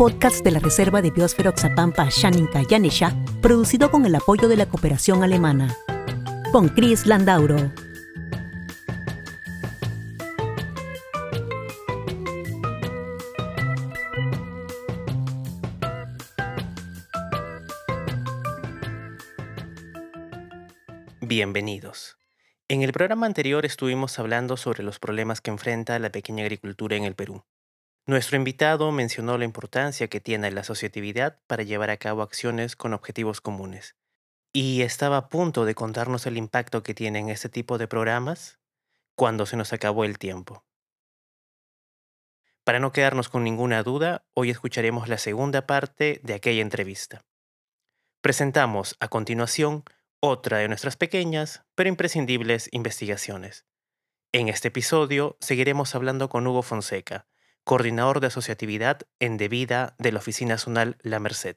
podcast de la Reserva de Biosfera Oxapampa Shaninka Yanesha, producido con el apoyo de la cooperación alemana. Con Chris Landauro. Bienvenidos. En el programa anterior estuvimos hablando sobre los problemas que enfrenta la pequeña agricultura en el Perú. Nuestro invitado mencionó la importancia que tiene la asociatividad para llevar a cabo acciones con objetivos comunes. Y estaba a punto de contarnos el impacto que tienen este tipo de programas cuando se nos acabó el tiempo. Para no quedarnos con ninguna duda, hoy escucharemos la segunda parte de aquella entrevista. Presentamos a continuación otra de nuestras pequeñas pero imprescindibles investigaciones. En este episodio seguiremos hablando con Hugo Fonseca, coordinador de asociatividad en Debida de la Oficina Zonal La Merced.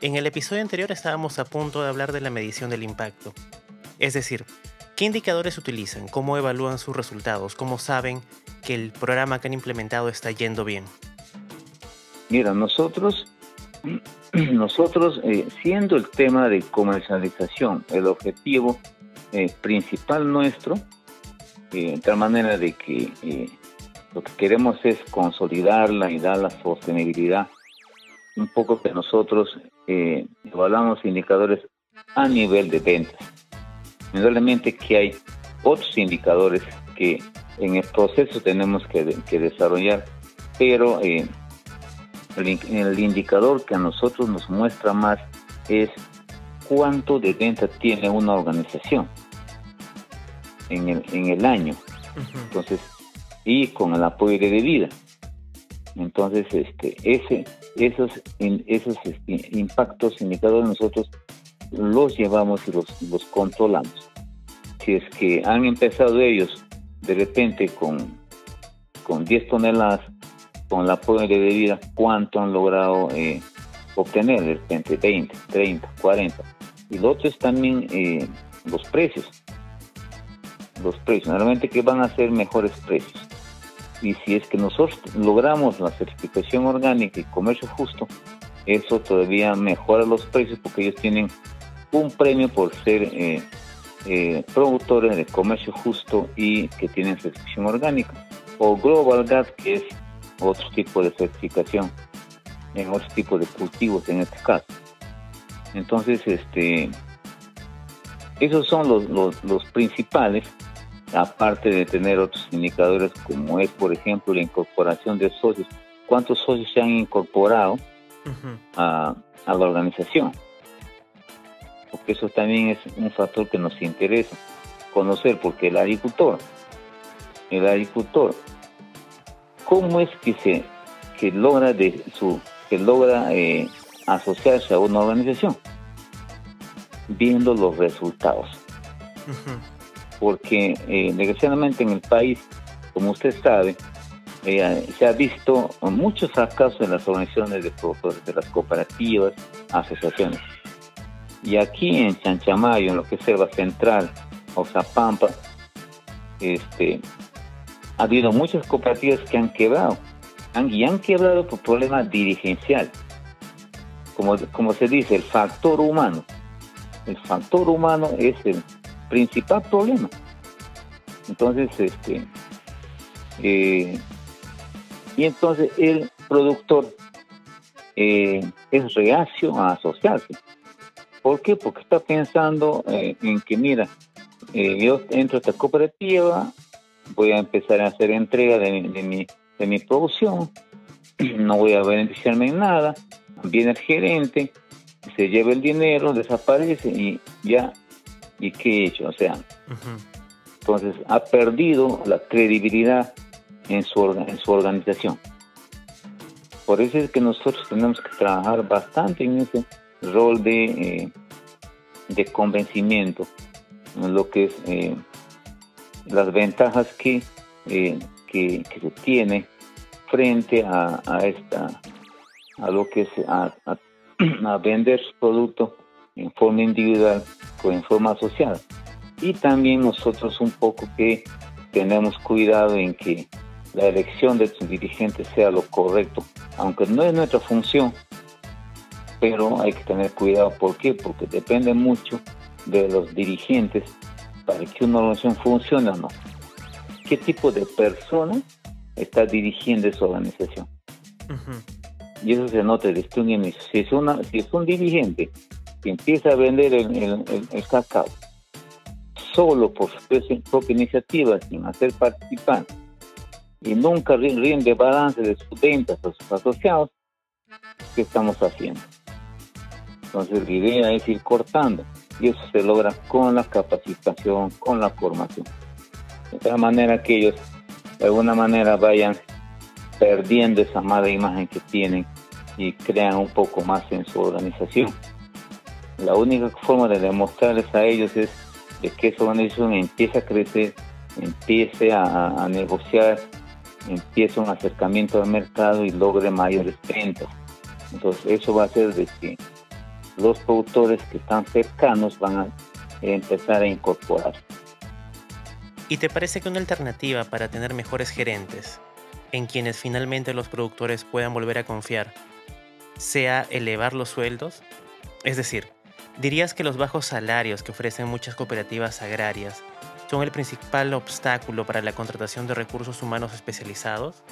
En el episodio anterior estábamos a punto de hablar de la medición del impacto, es decir, ¿Qué indicadores utilizan? ¿Cómo evalúan sus resultados? ¿Cómo saben que el programa que han implementado está yendo bien? Mira, nosotros, nosotros eh, siendo el tema de comercialización el objetivo eh, principal nuestro, eh, de tal manera de que lo que queremos es consolidarla y dar la sostenibilidad, un poco que nosotros evaluamos indicadores a nivel de ventas. Indudablemente que hay otros indicadores que en el proceso tenemos que, desarrollar, pero eh, el, indicador que a nosotros nos muestra más es cuánto de venta tiene una organización en el, en el año. Entonces, y con el apoyo de vida. Entonces, este, ese, esos, esos este, impactos indicadores nosotros los llevamos y los, los controlamos. Si es que han empezado ellos de repente con, con 10 toneladas, con el apoyo de bebida, ¿cuánto han logrado eh, obtener? De repente 20, 30, 40. Y lo otro es también eh, los precios. Los precios, normalmente que van a ser mejores precios. Y si es que nosotros logramos la certificación orgánica y comercio justo, eso todavía mejora los precios porque ellos tienen un premio por ser eh, eh, productores de comercio justo y que tienen certificación orgánica, o Global Gas, que es otro tipo de certificación en otro tipo de cultivos en este caso. Entonces, este, esos son los, los, principales, aparte de tener otros indicadores como es, por ejemplo, la incorporación de socios. ¿Cuántos socios se han incorporado a, a la organización? porque eso también es un factor que nos interesa conocer, porque el agricultor, el agricultor, ¿cómo es que se que logra de su que logra eh, asociarse a una organización? Viendo los resultados. Porque eh, desgraciadamente en el país, como usted sabe, eh, se ha visto muchos fracasos en las organizaciones de productores, de las cooperativas, asociaciones y aquí en Chanchamayo, en lo que es Selva Central, Oxapampa, este, ha habido muchas cooperativas que han quebrado, han, y han quebrado por problemas dirigencial. Como, como se dice, el factor humano. El factor humano es el principal problema. Entonces, este, eh, y entonces el productor eh, es reacio a asociarse. ¿Por qué? Porque está pensando eh, en que, mira, yo entro a esta cooperativa, voy a empezar a hacer entrega de, mi, de mi producción, no voy a beneficiarme en nada, viene el gerente, se lleva el dinero, desaparece y ya, ¿y qué he hecho? O sea, Entonces ha perdido la credibilidad en su, en su organización. Por eso es que nosotros tenemos que trabajar bastante en ese rol de, eh, de convencimiento, en lo que es eh, las ventajas que, eh, que, se tiene frente a, esta a lo que es a, a, vender su producto en forma individual o en forma asociada. Y también nosotros un poco que tenemos cuidado en que la elección de sus dirigentes sea lo correcto, aunque no es nuestra función, pero hay que tener cuidado. ¿Por qué? Porque depende mucho de los dirigentes para que una organización funcione o no. ¿Qué tipo de persona está dirigiendo esa organización? Y eso se nota desde un inicio. Si es, una, si es un dirigente que empieza a vender el, el, el, cacao solo por su propia iniciativa, sin hacer participar, y nunca rinde balance de sus ventas a sus asociados, ¿qué estamos haciendo? Entonces la idea es ir cortando y eso se logra con la capacitación, con la formación. De tal manera que ellos de alguna manera vayan perdiendo esa mala imagen que tienen y crean un poco más en su organización. La única forma de demostrarles a ellos es de que esa organización empiece a crecer, empiece a, negociar empiece un acercamiento al mercado y logre mayores ventas. Entonces eso va a hacer de que los productores que están cercanos van a empezar a incorporar. ¿Y te parece que una alternativa para tener mejores gerentes, en quienes finalmente los productores puedan volver a confiar, sea elevar los sueldos? Es decir, ¿dirías que los bajos salarios que ofrecen muchas cooperativas agrarias son el principal obstáculo para la contratación de recursos humanos especializados,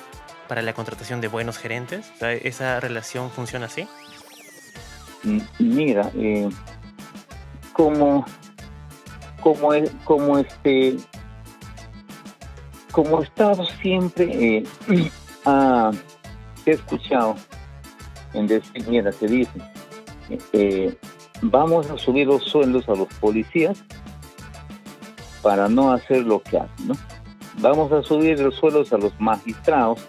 para la contratación de buenos gerentes? ¿Esa relación funciona así? Mira, eh, como, como, como este como Estado siempre eh, he escuchado en decir, mira, se dice, eh, vamos a subir los sueldos a los policías para no hacer lo que hacen, ¿no? Vamos a subir los sueldos a los magistrados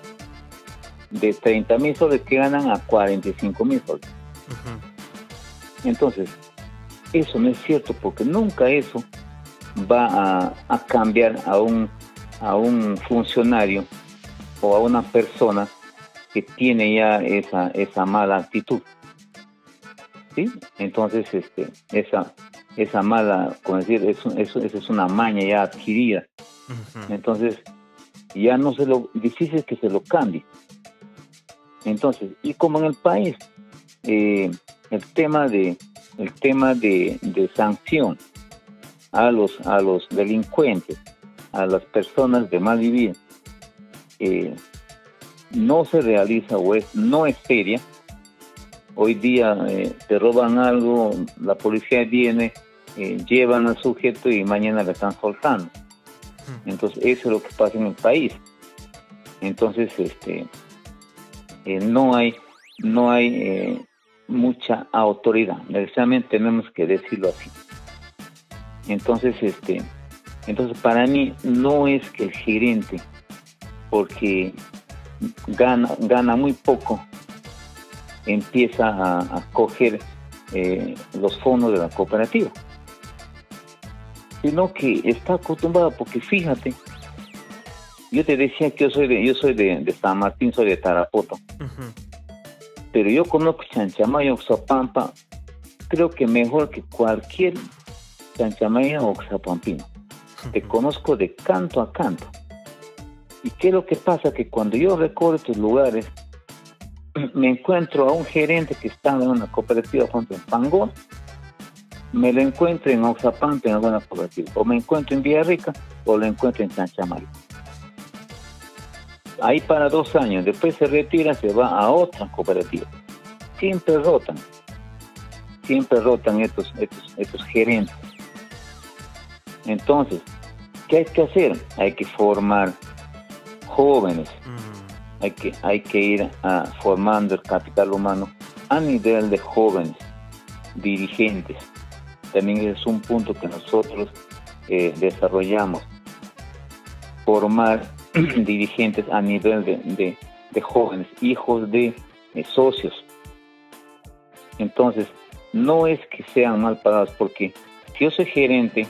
de 30 mil soles que ganan a 45 mil soles. Entonces, eso no es cierto porque nunca eso va a, cambiar a un, a un funcionario o a una persona que tiene ya esa, esa mala actitud. ¿Sí? Entonces, este, esa, esa mala, como decir, eso, eso, es una maña ya adquirida. Entonces, ya no se lo, difícil que se lo cambie. Entonces, y como en el país, eh, el tema de, el tema de, sanción a los, a los delincuentes, a las personas de mal vivir, eh, no se realiza o es, no es seria, Hoy día eh, te roban algo, la policía viene, eh, llevan al sujeto y mañana le están soltando. Entonces eso es lo que pasa en el país. Entonces este eh, no hay no hay mucha autoridad. Necesariamente tenemos que decirlo así. Entonces este entonces para mí no es que el gerente porque gana gana muy poco empieza a, coger eh, los fondos de la cooperativa, sino que está acostumbrado, porque fíjate, yo te decía que yo soy de, yo soy de, San Martín, soy de Tarapoto, pero yo conozco Chanchamayo, Oxapampa, creo que mejor que cualquier Chanchamayo o Oxapampino. Te conozco de canto a canto. ¿Y qué es lo que pasa? Que cuando yo recorro estos lugares, me encuentro a un gerente que está en una cooperativa junto en Pangón, me lo encuentro en Oxapampa en alguna cooperativa, o me encuentro en Villarrica o lo encuentro en Chanchamal. Ahí para dos años, después se retira, se va a otra cooperativa. Siempre rotan, siempre rotan estos, estos, estos gerentes. Entonces, ¿qué hay que hacer? Hay que formar jóvenes, hay que, hay que ir a, formando el capital humano a nivel de jóvenes, dirigentes. También es un punto que nosotros eh, desarrollamos. formar dirigentes a nivel de, jóvenes, hijos de, socios. Entonces, no es que sean mal pagados, porque si yo soy gerente,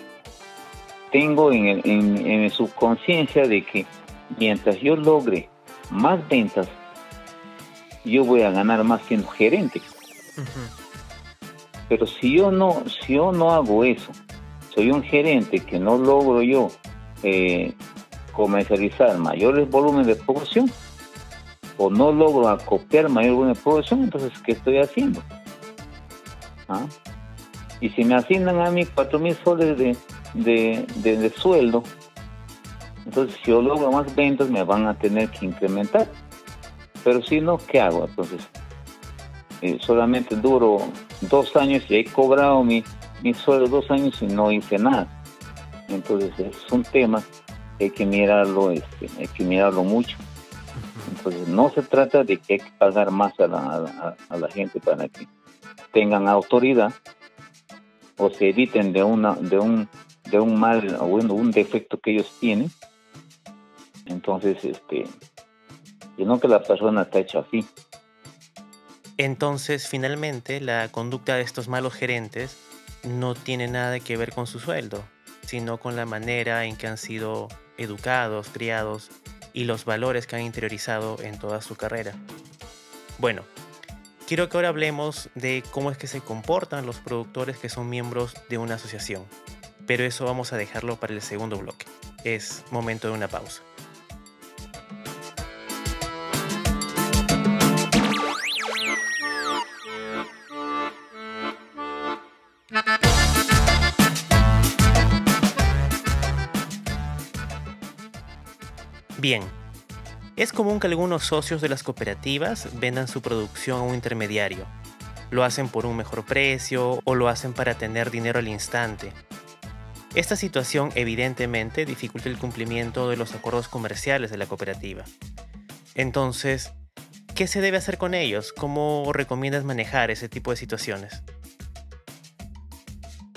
tengo en, el, en, mi subconsciencia de que mientras yo logre más ventas, yo voy a ganar más siendo gerente. Pero si yo no, si yo no hago eso, soy un gerente que no logro yo eh, comercializar mayores volúmenes de producción o no logro acopiar mayor volumen de producción, entonces ¿qué estoy haciendo? ¿Ah? Y si me asignan a mí cuatro mil soles de, de, sueldo, entonces si yo logro más ventas me van a tener que incrementar. Pero si no, ¿qué hago? Entonces, eh, solamente duro dos años y he cobrado mi, mi sueldo dos años y no hice nada. Entonces es un tema hay que mirarlo, este, hay que mirarlo mucho. Entonces no se trata de que hay que pagar más a la, a, la gente para que tengan autoridad o se eviten de una de un de un mal o bueno, un defecto que ellos tienen. Entonces, este, sino que la persona está hecha así. Entonces, finalmente, la conducta de estos malos gerentes no tiene nada que ver con su sueldo, sino con la manera en que han sido educados, criados y los valores que han interiorizado en toda su carrera. Bueno, quiero que ahora hablemos de cómo es que se comportan los productores que son miembros de una asociación, pero eso vamos a dejarlo para el segundo bloque. Es momento de una pausa. Bien, es común que algunos socios de las cooperativas vendan su producción a un intermediario. Lo hacen por un mejor precio o lo hacen para tener dinero al instante. Esta situación evidentemente dificulta el cumplimiento de los acuerdos comerciales de la cooperativa. Entonces, ¿qué se debe hacer con ellos? ¿Cómo recomiendas manejar ese tipo de situaciones?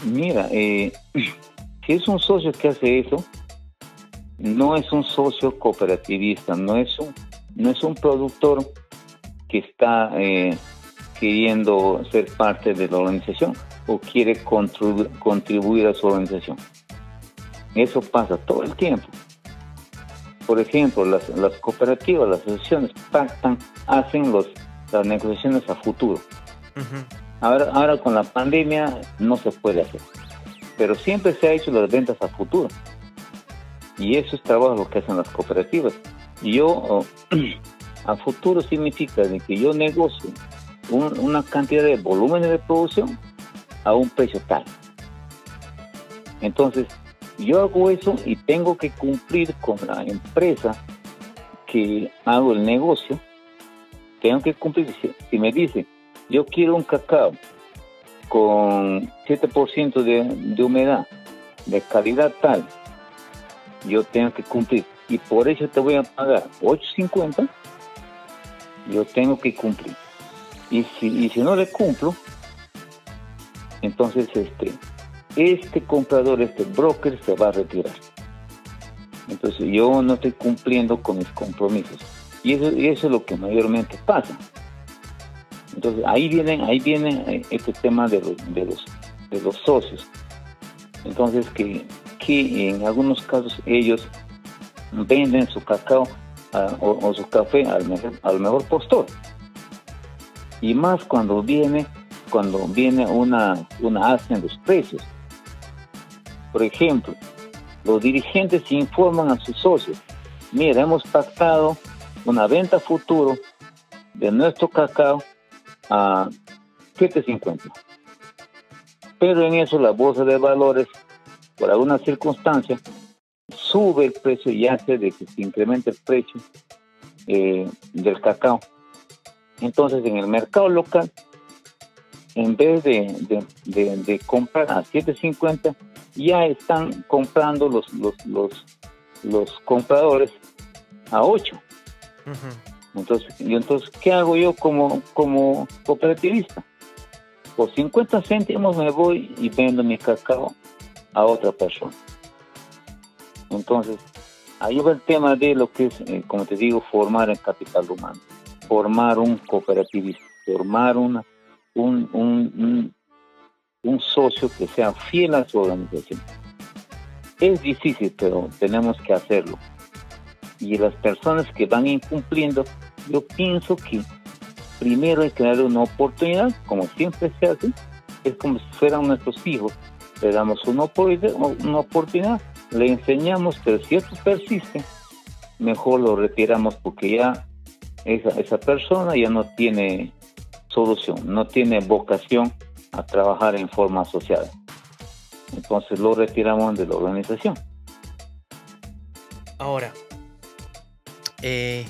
Mira, eh, si es un socio que hace eso, no es un socio cooperativista, no es un, no es un productor que está eh, queriendo ser parte de la organización o quiere contribuir a su organización. Eso pasa todo el tiempo. Por ejemplo, las, cooperativas, las asociaciones pactan, hacen los, las negociaciones a futuro. ahora, ahora con la pandemia no se puede hacer, pero siempre se ha hecho las ventas a futuro. Y eso es trabajo que hacen las cooperativas. Yo, oh, a futuro significa de que yo negocio una cantidad de volúmenes de producción a un precio tal. Entonces, yo hago eso y tengo que cumplir con la empresa que hago el negocio. Tengo que cumplir. Si me dice, yo quiero un cacao con 7% de, de humedad, de calidad tal, yo tengo que cumplir. Y por eso te voy a pagar 8.50, yo tengo que cumplir. Y si, y si no le cumplo, entonces este, este comprador, este broker se va a retirar. Entonces yo no estoy cumpliendo con mis compromisos. Y eso, y eso es lo que mayormente pasa. Entonces ahí viene, ahí viene eh, este tema de los, de los, de los socios. Entonces que que en algunos casos ellos venden su cacao ah, o, su café al mejor, al mejor postor. Y más cuando viene, cuando viene una, una alza en los precios. Por ejemplo, los dirigentes informan a sus socios, mira, hemos pactado una venta futuro de nuestro cacao a 7.50. Pero en eso la bolsa de valores por alguna circunstancia, sube el precio y hace de que se incremente el precio eh, del cacao. Entonces, en el mercado local, en vez de, comprar a 7.50, ya están comprando los, los, los, compradores a 8. Entonces, y entonces, ¿qué hago yo como, como cooperativista? Por 50 céntimos me voy y vendo mi cacao a otra persona. Entonces, ahí va el tema de lo que es, eh, como te digo, formar el capital humano, formar un cooperativismo, formar una, un, un, un, socio que sea fiel a su organización. Es difícil, pero tenemos que hacerlo. Y las personas que van incumpliendo, yo pienso que primero hay que darle una oportunidad, como siempre se hace, es como si fueran nuestros hijos. Le damos una oportunidad, le enseñamos, pero si esto persiste, mejor lo retiramos porque ya esa, esa persona ya no tiene solución, no tiene vocación a trabajar en forma asociada. Entonces lo retiramos de la organización. Ahora, eh,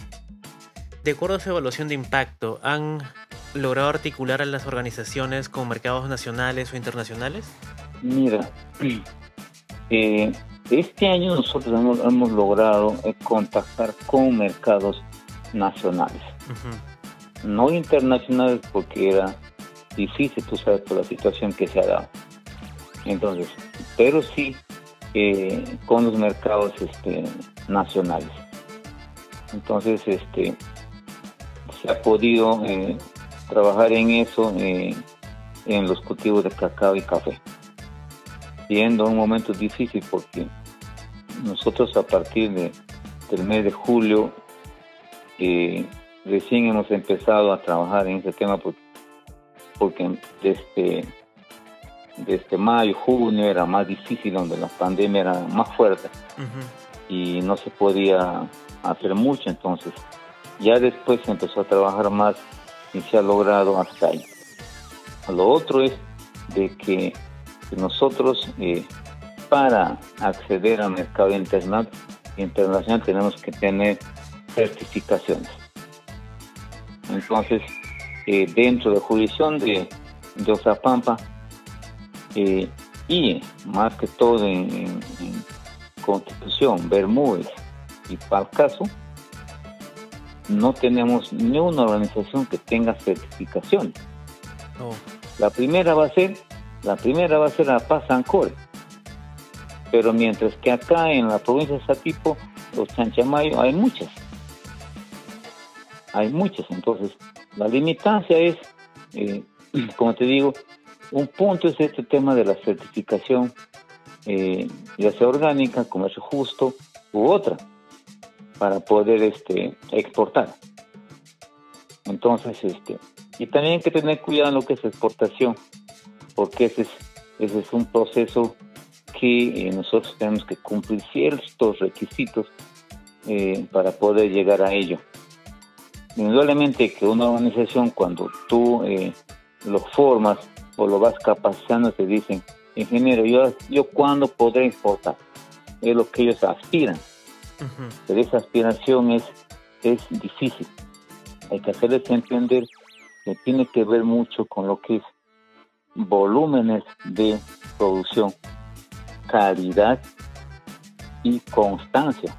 de acuerdo a su evaluación de impacto, ¿han logrado articular a las organizaciones con mercados nacionales o internacionales? Mira, eh, este año nosotros hemos, logrado eh, contactar con mercados nacionales, no internacionales porque era difícil, tú sabes, por la situación que se ha dado. Entonces, pero sí eh, con los mercados este, nacionales. Entonces, este, se ha podido eh, trabajar en eso en los cultivos de cacao y café siendo un momento difícil porque nosotros a partir de, del mes de julio eh, recién hemos empezado a trabajar en ese tema porque, porque desde, desde mayo, junio era más difícil, donde la pandemia era más fuerte y no se podía hacer mucho, entonces ya después se empezó a trabajar más y se ha logrado hasta ahí. Lo otro es de que nosotros eh, para acceder al mercado internacional, internacional tenemos que tener certificaciones. Entonces, eh, dentro de la jurisdicción de, de Osapampa eh, y más que todo en, Constitución, Bermúdez y Palcaso, no tenemos ni una organización que tenga certificación. La primera va a ser la primera va a ser La Paz Ancore. Pero mientras que acá en la provincia de Satipo, los Chanchamayo, hay muchas. Hay muchas. Entonces, la limitancia es, eh, como te digo, un punto es este tema de la certificación, eh, ya sea orgánica, comercio justo u otra, para poder este, exportar. Entonces, este, y también hay que tener cuidado en lo que es exportación porque ese es, ese es un proceso que eh, nosotros tenemos que cumplir ciertos requisitos eh, para poder llegar a ello. Indudablemente que una organización cuando tú eh, lo formas o lo vas capacitando te dicen, ingeniero, yo, yo cuándo podré exportar. Es lo que ellos aspiran. Pero esa aspiración es, es difícil. Hay que hacerles entender que tiene que ver mucho con lo que es volúmenes de producción, calidad y constancia.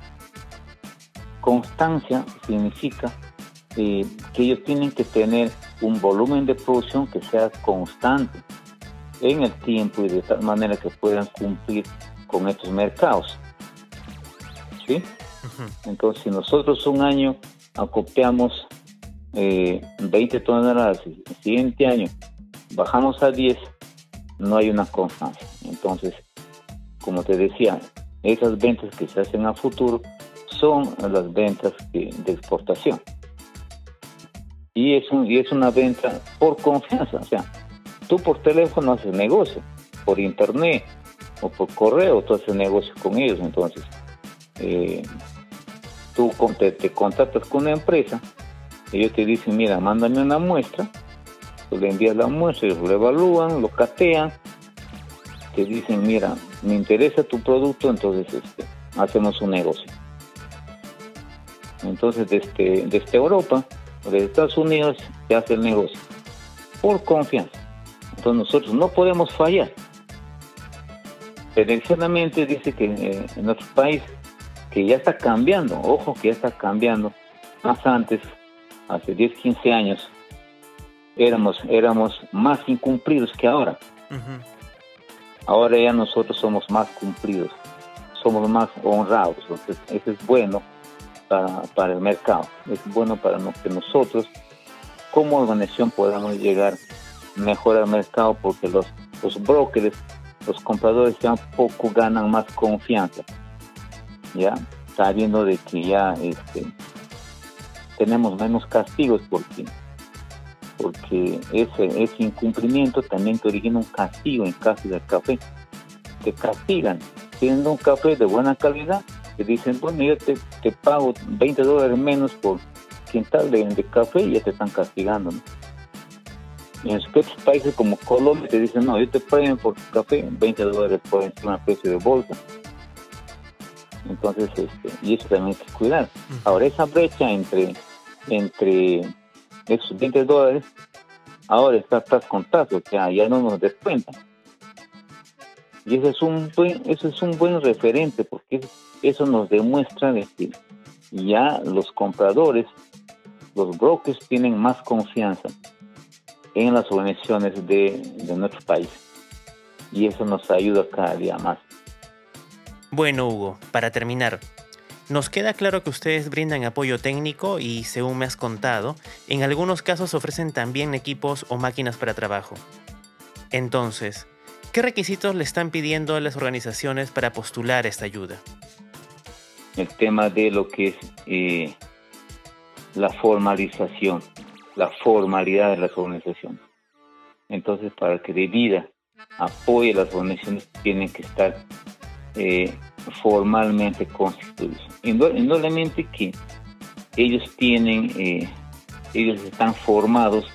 Constancia significa eh, que ellos tienen que tener un volumen de producción que sea constante en el tiempo y de tal manera que puedan cumplir con estos mercados. ¿Sí? Entonces, si nosotros un año acopiamos eh, 20 toneladas, el siguiente año bajamos a 10, no hay una constancia. Entonces, como te decía, esas ventas que se hacen a futuro son las ventas de exportación. Y es, un, y es una venta por confianza. O sea, tú por teléfono haces negocio, por internet o por correo tú haces negocio con ellos. Entonces, eh, tú te, te contactas con una empresa, ellos te dicen, mira, mándame una muestra Le envías la muestra, ellos lo evalúan, lo catean, te dicen, mira, me interesa tu producto, entonces este, hacemos un negocio. Entonces desde, desde Europa o desde Estados Unidos se hace el negocio por confianza. Entonces nosotros no podemos fallar. Tendencialmente dice que eh, en nuestro país que ya está cambiando, ojo que ya está cambiando, más antes, hace 10, 15 años, éramos, éramos más incumplidos que ahora. Ahora ya nosotros somos más cumplidos. somos más honrados. Entonces, eso es bueno para, para el mercado, es bueno para que nosotros como organización podamos llegar mejor al mercado porque los, los brokers, los compradores ya poco ganan más confianza. Ya está viendo de que ya este, tenemos menos castigos porque porque ese, ese incumplimiento también te origina un castigo en caso del café. Te castigan siendo un café de buena calidad, te dicen, bueno, yo te, te pago 20 dólares menos por quintal de, de café y ya te están castigando. Y en otros países como Colombia te dicen, no, yo te pago por café 20 dólares por encima del precio de bolsa. Entonces, este, y eso también hay que cuidar. Ahora, esa brecha entre, entre esos 20 dólares, ahora está tras con o ya no nos descuentan. Y eso es un buen, eso es un buen referente porque eso nos demuestra que ya los compradores, los brokers tienen más confianza en las organizaciones de, de nuestro país. Y eso nos ayuda cada día más. Bueno, Hugo, para terminar, nos queda claro que ustedes brindan apoyo técnico y, según me has contado, en algunos casos ofrecen también equipos o máquinas para trabajo. Entonces, ¿qué requisitos le están pidiendo a las organizaciones para postular esta ayuda? El tema de lo que es eh, la formalización, la formalidad de las organizaciones. Entonces, para que de vida apoye las organizaciones, tienen que estar eh, formalmente constituidos. Indudablemente que ellos tienen, eh, ellos están formados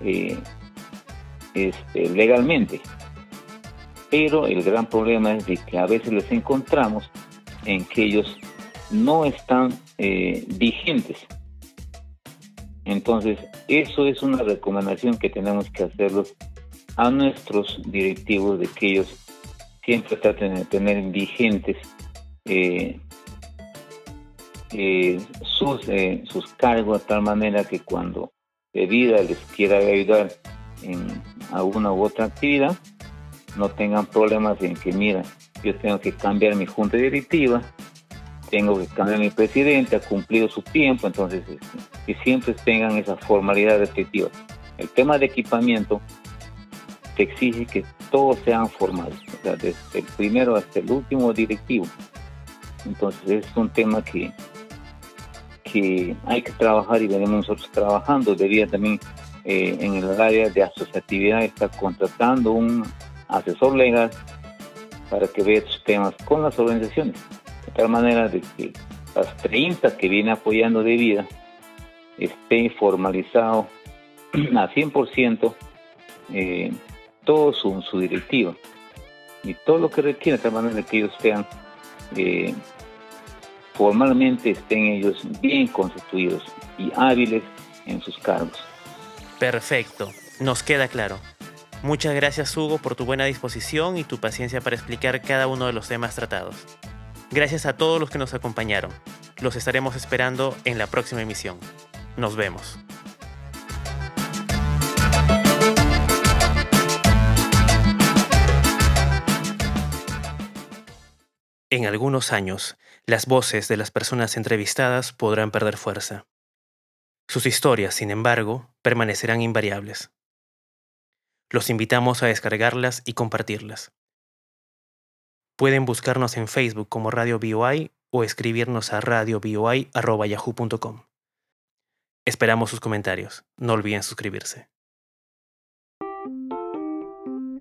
eh, este, legalmente, pero el gran problema es de que a veces les encontramos en que ellos no están eh, vigentes. Entonces, eso es una recomendación que tenemos que hacerlos a nuestros directivos de que ellos siempre traten de tener vigentes eh, eh, sus, eh, sus cargos de tal manera que cuando de vida les quiera ayudar en alguna u otra actividad, no tengan problemas en que, mira, yo tengo que cambiar mi junta directiva, tengo que cambiar mi presidente, ha cumplido su tiempo, entonces este, que siempre tengan esa formalidad efectiva. El tema de equipamiento te exige que todos sean sea, desde el primero hasta el último directivo. Entonces es un tema que, que hay que trabajar y venimos nosotros trabajando. Debería también eh, en el área de asociatividad estar contratando un asesor legal para que vea estos temas con las organizaciones, de tal manera de que las 30 que viene apoyando de vida esté formalizado a 100% eh, todo su, su directiva y todo lo que requiere de manera que ellos sean eh, formalmente estén ellos bien constituidos y hábiles en sus cargos. Perfecto, nos queda claro. Muchas gracias Hugo por tu buena disposición y tu paciencia para explicar cada uno de los temas tratados. Gracias a todos los que nos acompañaron. Los estaremos esperando en la próxima emisión. Nos vemos. En algunos años, las voces de las personas entrevistadas podrán perder fuerza. Sus historias, sin embargo, permanecerán invariables. Los invitamos a descargarlas y compartirlas. Pueden buscarnos en Facebook como Radio BOI o escribirnos a radioboi.yahoo.com. Esperamos sus comentarios. No olviden suscribirse.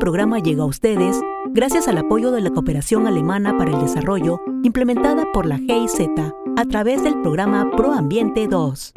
Programa llega a ustedes gracias al apoyo de la Cooperación Alemana para el Desarrollo implementada por la GIZ a través del programa ProAmbiente 2.